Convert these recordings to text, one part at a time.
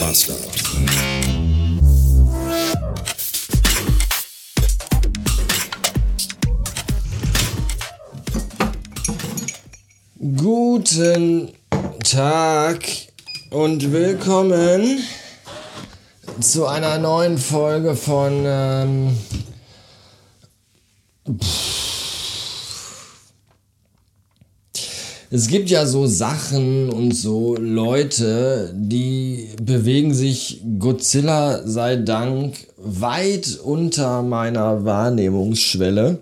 Master. Guten Tag und willkommen zu einer neuen Folge von ähm, es gibt ja so Sachen und so Leute, die bewegen sich Godzilla sei Dank weit unter meiner Wahrnehmungsschwelle.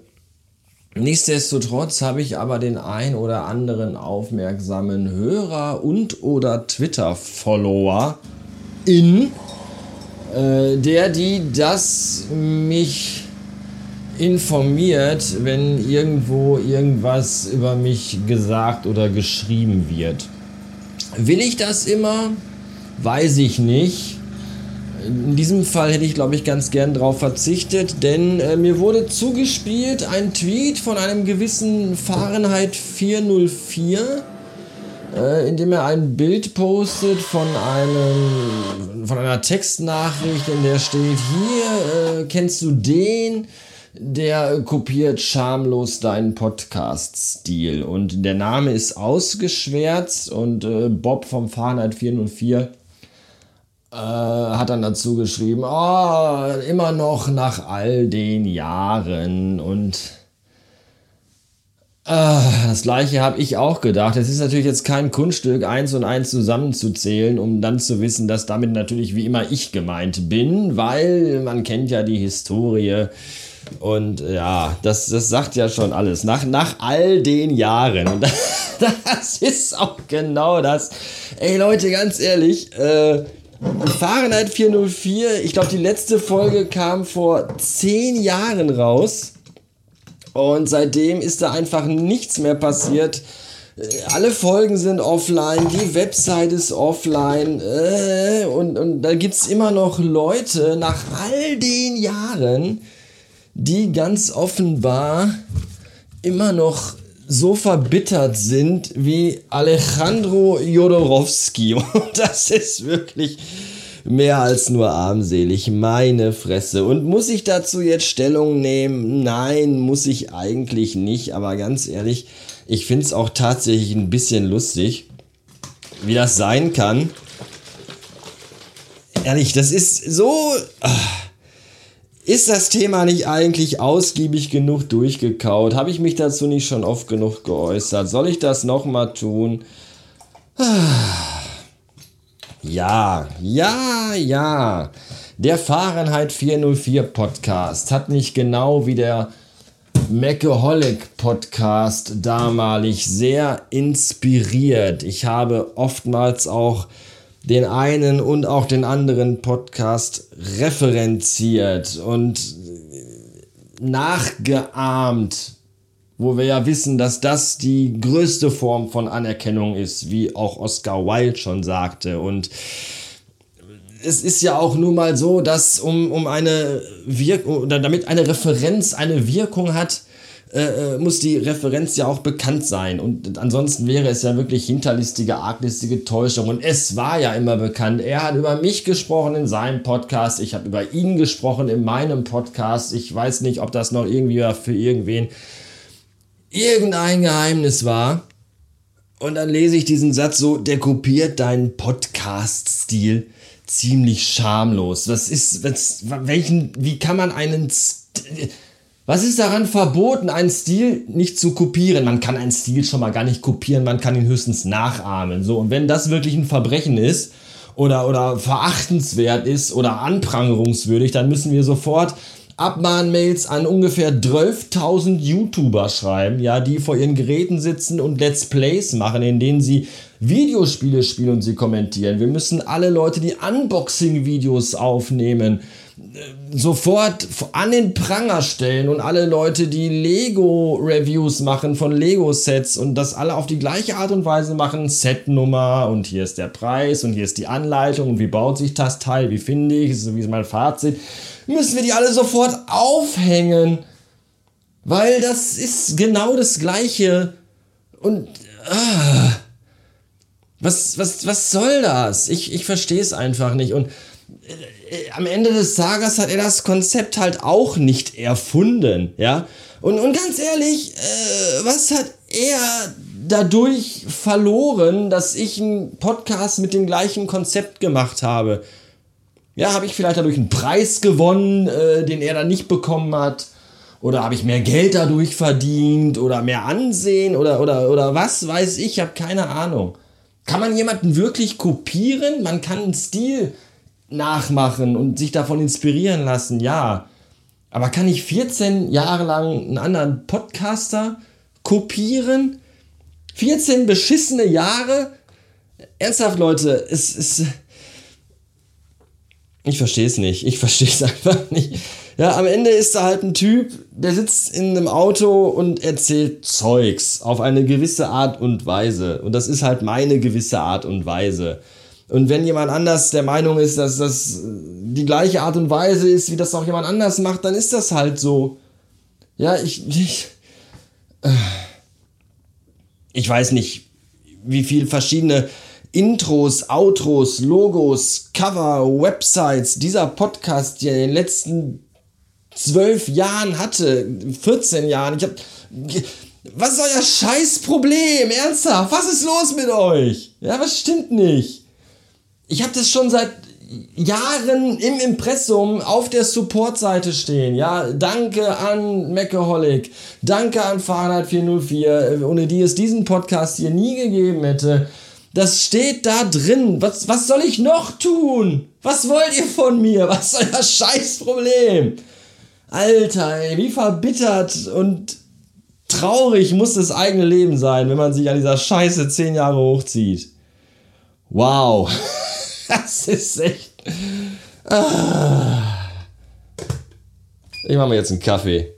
Nichtsdestotrotz habe ich aber den ein oder anderen aufmerksamen Hörer und oder Twitter-Follower in, äh, der die das mich informiert, wenn irgendwo irgendwas über mich gesagt oder geschrieben wird. Will ich das immer? Weiß ich nicht. In diesem Fall hätte ich, glaube ich, ganz gern darauf verzichtet, denn äh, mir wurde zugespielt ein Tweet von einem gewissen Fahrenheit 404, äh, in dem er ein Bild postet von, einem, von einer Textnachricht, in der steht, hier, äh, kennst du den? Der kopiert schamlos deinen Podcast-Stil. Und der Name ist ausgeschwärzt und äh, Bob vom Fahrenheit 404 äh, hat dann dazu geschrieben, oh, immer noch nach all den Jahren und äh, das gleiche habe ich auch gedacht. Es ist natürlich jetzt kein Kunststück, eins und eins zusammenzuzählen, um dann zu wissen, dass damit natürlich wie immer ich gemeint bin, weil man kennt ja die Historie und ja, das, das sagt ja schon alles. Nach, nach all den Jahren. Und das ist auch genau das. Ey Leute, ganz ehrlich, äh, Fahrenheit 404, ich glaube, die letzte Folge kam vor zehn Jahren raus. Und seitdem ist da einfach nichts mehr passiert. Äh, alle Folgen sind offline, die Website ist offline äh, und, und da gibt es immer noch Leute nach all den Jahren, die ganz offenbar immer noch so verbittert sind wie Alejandro Jodorowski. Und das ist wirklich mehr als nur armselig. Meine Fresse. Und muss ich dazu jetzt Stellung nehmen? Nein, muss ich eigentlich nicht. Aber ganz ehrlich, ich finde es auch tatsächlich ein bisschen lustig, wie das sein kann. Ehrlich, das ist so. Ach ist das Thema nicht eigentlich ausgiebig genug durchgekaut? Habe ich mich dazu nicht schon oft genug geäußert? Soll ich das nochmal tun? Ja, ja, ja. Der Fahrenheit 404 Podcast hat mich genau wie der Macaholic Podcast damalig sehr inspiriert. Ich habe oftmals auch den einen und auch den anderen Podcast referenziert und nachgeahmt, wo wir ja wissen, dass das die größte Form von Anerkennung ist, wie auch Oscar Wilde schon sagte. Und es ist ja auch nun mal so, dass um, um eine Wirkung oder damit eine Referenz eine Wirkung hat, äh, äh, muss die Referenz ja auch bekannt sein. Und ansonsten wäre es ja wirklich hinterlistige, arglistige Täuschung. Und es war ja immer bekannt. Er hat über mich gesprochen in seinem Podcast. Ich habe über ihn gesprochen in meinem Podcast. Ich weiß nicht, ob das noch irgendwie für irgendwen irgendein Geheimnis war. Und dann lese ich diesen Satz so, der kopiert deinen Podcast-Stil ziemlich schamlos. Was ist, was, welchen, wie kann man einen, St was ist daran verboten, einen Stil nicht zu kopieren? Man kann einen Stil schon mal gar nicht kopieren, man kann ihn höchstens nachahmen. So, und wenn das wirklich ein Verbrechen ist oder, oder verachtenswert ist oder anprangerungswürdig, dann müssen wir sofort Abmahnmails an ungefähr 12.000 YouTuber schreiben, ja, die vor ihren Geräten sitzen und Let's Plays machen, in denen sie Videospiele spielen und sie kommentieren. Wir müssen alle Leute, die Unboxing-Videos aufnehmen, sofort an den Pranger stellen und alle Leute, die Lego-Reviews machen von Lego-Sets und das alle auf die gleiche Art und Weise machen, Setnummer und hier ist der Preis und hier ist die Anleitung und wie baut sich das Teil, wie finde ich, so wie ist mein Fazit, müssen wir die alle sofort aufhängen, weil das ist genau das Gleiche und ah, Was, was, was soll das? Ich, ich verstehe es einfach nicht. Und am Ende des Tages hat er das Konzept halt auch nicht erfunden, ja. Und, und ganz ehrlich, äh, was hat er dadurch verloren, dass ich einen Podcast mit dem gleichen Konzept gemacht habe? Ja, habe ich vielleicht dadurch einen Preis gewonnen, äh, den er dann nicht bekommen hat? Oder habe ich mehr Geld dadurch verdient? Oder mehr Ansehen? Oder, oder, oder was weiß ich? Ich habe keine Ahnung. Kann man jemanden wirklich kopieren? Man kann einen Stil nachmachen und sich davon inspirieren lassen, ja. Aber kann ich 14 Jahre lang einen anderen Podcaster kopieren? 14 beschissene Jahre? Ernsthaft, Leute, es ist. Ich verstehe es nicht. Ich verstehe es einfach nicht. Ja, am Ende ist da halt ein Typ, der sitzt in einem Auto und erzählt Zeugs auf eine gewisse Art und Weise. Und das ist halt meine gewisse Art und Weise. Und wenn jemand anders der Meinung ist, dass das die gleiche Art und Weise ist, wie das auch jemand anders macht, dann ist das halt so. Ja, ich, ich, äh, ich weiß nicht, wie viel verschiedene Intros, Outros, Logos, Cover, Websites dieser Podcast in den letzten zwölf Jahren hatte, 14 Jahren. Ich hab, was ist euer Scheißproblem? Ernsthaft? Was ist los mit euch? Ja, was stimmt nicht? Ich habe das schon seit Jahren im Impressum auf der Support-Seite stehen. Ja, danke an Meckeholic, danke an Fahrenheit 404, ohne die es diesen Podcast hier nie gegeben hätte. Das steht da drin. Was, was soll ich noch tun? Was wollt ihr von mir? Was ist euer Scheißproblem? Alter, ey, wie verbittert und traurig muss das eigene Leben sein, wenn man sich an dieser Scheiße zehn Jahre hochzieht. Wow. Das ist echt. Ah. Ich mache mir jetzt einen Kaffee.